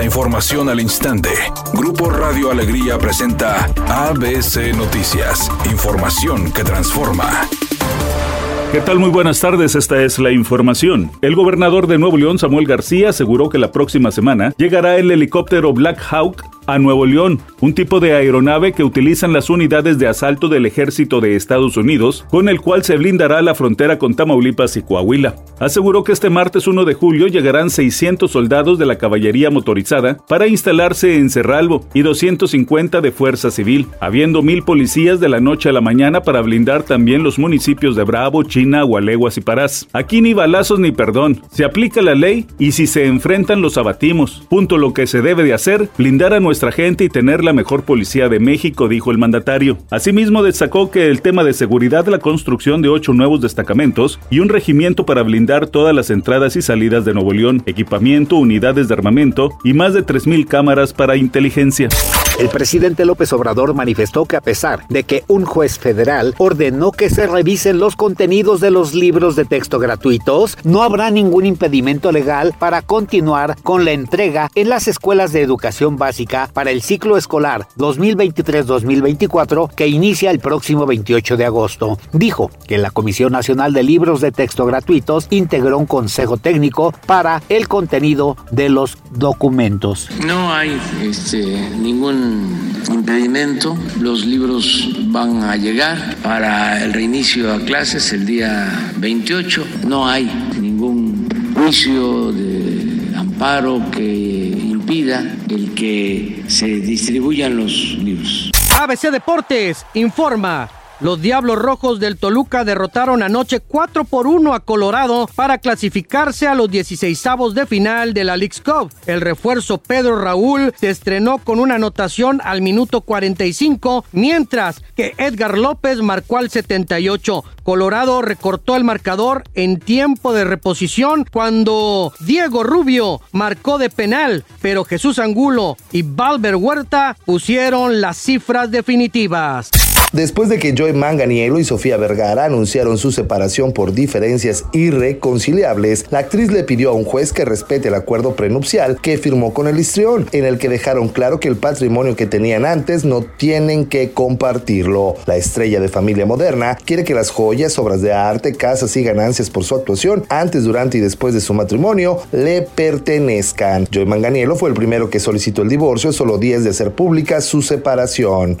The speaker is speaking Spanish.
La información al instante. Grupo Radio Alegría presenta ABC Noticias. Información que transforma. ¿Qué tal? Muy buenas tardes, esta es la información. El gobernador de Nuevo León, Samuel García, aseguró que la próxima semana llegará el helicóptero Black Hawk a Nuevo León, un tipo de aeronave que utilizan las unidades de asalto del ejército de Estados Unidos, con el cual se blindará la frontera con Tamaulipas y Coahuila. Aseguró que este martes 1 de julio llegarán 600 soldados de la caballería motorizada para instalarse en Cerralbo y 250 de Fuerza Civil, habiendo mil policías de la noche a la mañana para blindar también los municipios de Bravo, China, Gualeguas y Parás. Aquí ni balazos ni perdón. Se aplica la ley y si se enfrentan los abatimos. Punto lo que se debe de hacer, blindar a nuestra gente y tener la mejor policía de México, dijo el mandatario. Asimismo, destacó que el tema de seguridad, la construcción de ocho nuevos destacamentos y un regimiento para blindar todas las entradas y salidas de Nuevo León, equipamiento, unidades de armamento y más de 3.000 cámaras para inteligencia. El presidente López Obrador manifestó que a pesar de que un juez federal ordenó que se revisen los contenidos de los libros de texto gratuitos, no habrá ningún impedimento legal para continuar con la entrega en las escuelas de educación básica para el ciclo escolar 2023-2024 que inicia el próximo 28 de agosto. Dijo que la Comisión Nacional de Libros de Texto Gratuitos integró un consejo técnico para el contenido de los documentos. No hay este, ningún impedimento. Los libros van a llegar para el reinicio a clases el día 28. No hay ningún juicio de amparo que impida el que se distribuyan los libros. ABC Deportes informa. Los Diablos Rojos del Toluca derrotaron anoche 4 por 1 a Colorado para clasificarse a los 16 de final de la League's Cup. El refuerzo Pedro Raúl se estrenó con una anotación al minuto 45, mientras que Edgar López marcó al 78. Colorado recortó el marcador en tiempo de reposición cuando Diego Rubio marcó de penal, pero Jesús Angulo y Valver Huerta pusieron las cifras definitivas. Después de que Joy Manganiello y Sofía Vergara anunciaron su separación por diferencias irreconciliables, la actriz le pidió a un juez que respete el acuerdo prenupcial que firmó con el histrión, en el que dejaron claro que el patrimonio que tenían antes no tienen que compartirlo. La estrella de familia moderna quiere que las joyas, obras de arte, casas y ganancias por su actuación antes, durante y después de su matrimonio le pertenezcan. Joy Manganiello fue el primero que solicitó el divorcio solo 10 de hacer pública su separación.